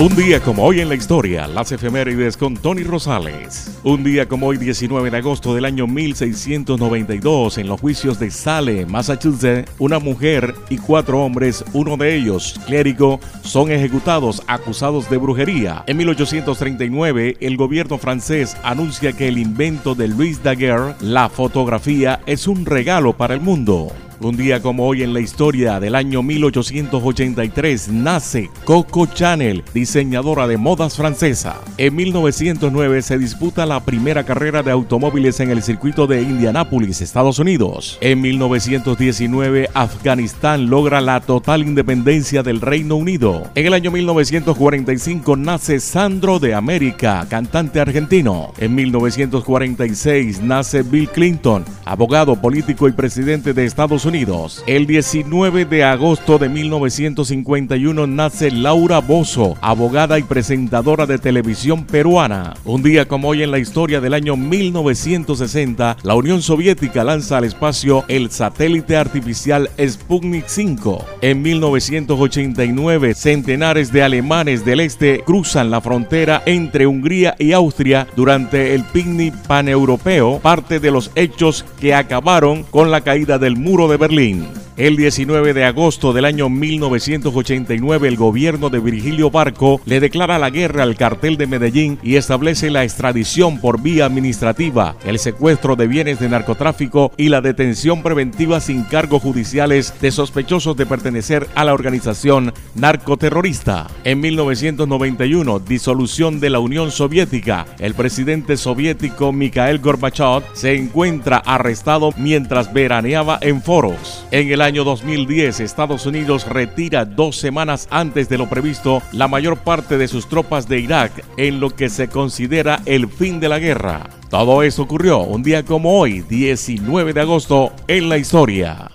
Un día como hoy en la historia, las efemérides con Tony Rosales. Un día como hoy, 19 de agosto del año 1692, en los juicios de Salem, Massachusetts, una mujer y cuatro hombres, uno de ellos, clérigo, son ejecutados acusados de brujería. En 1839, el gobierno francés anuncia que el invento de Louis Daguerre, la fotografía, es un regalo para el mundo. Un día como hoy en la historia del año 1883 nace Coco Chanel, diseñadora de modas francesa. En 1909 se disputa la primera carrera de automóviles en el circuito de Indianápolis, Estados Unidos. En 1919 Afganistán logra la total independencia del Reino Unido. En el año 1945 nace Sandro de América, cantante argentino. En 1946 nace Bill Clinton, abogado, político y presidente de Estados Unidos el 19 de agosto de 1951 nace Laura Bozo, abogada y presentadora de televisión peruana. Un día como hoy en la historia del año 1960, la Unión Soviética lanza al espacio el satélite artificial Sputnik 5. En 1989, centenares de alemanes del este cruzan la frontera entre Hungría y Austria durante el picnic paneuropeo, parte de los hechos que acabaron con la caída del muro de Berlín. El 19 de agosto del año 1989 el gobierno de Virgilio Barco le declara la guerra al cartel de Medellín y establece la extradición por vía administrativa, el secuestro de bienes de narcotráfico y la detención preventiva sin cargos judiciales de sospechosos de pertenecer a la organización narcoterrorista. En 1991, disolución de la Unión Soviética, el presidente soviético Mikhail Gorbachev se encuentra arrestado mientras veraneaba en foros. En el año 2010, Estados Unidos retira dos semanas antes de lo previsto la mayor parte de sus tropas de Irak en lo que se considera el fin de la guerra. Todo esto ocurrió un día como hoy, 19 de agosto, en la historia.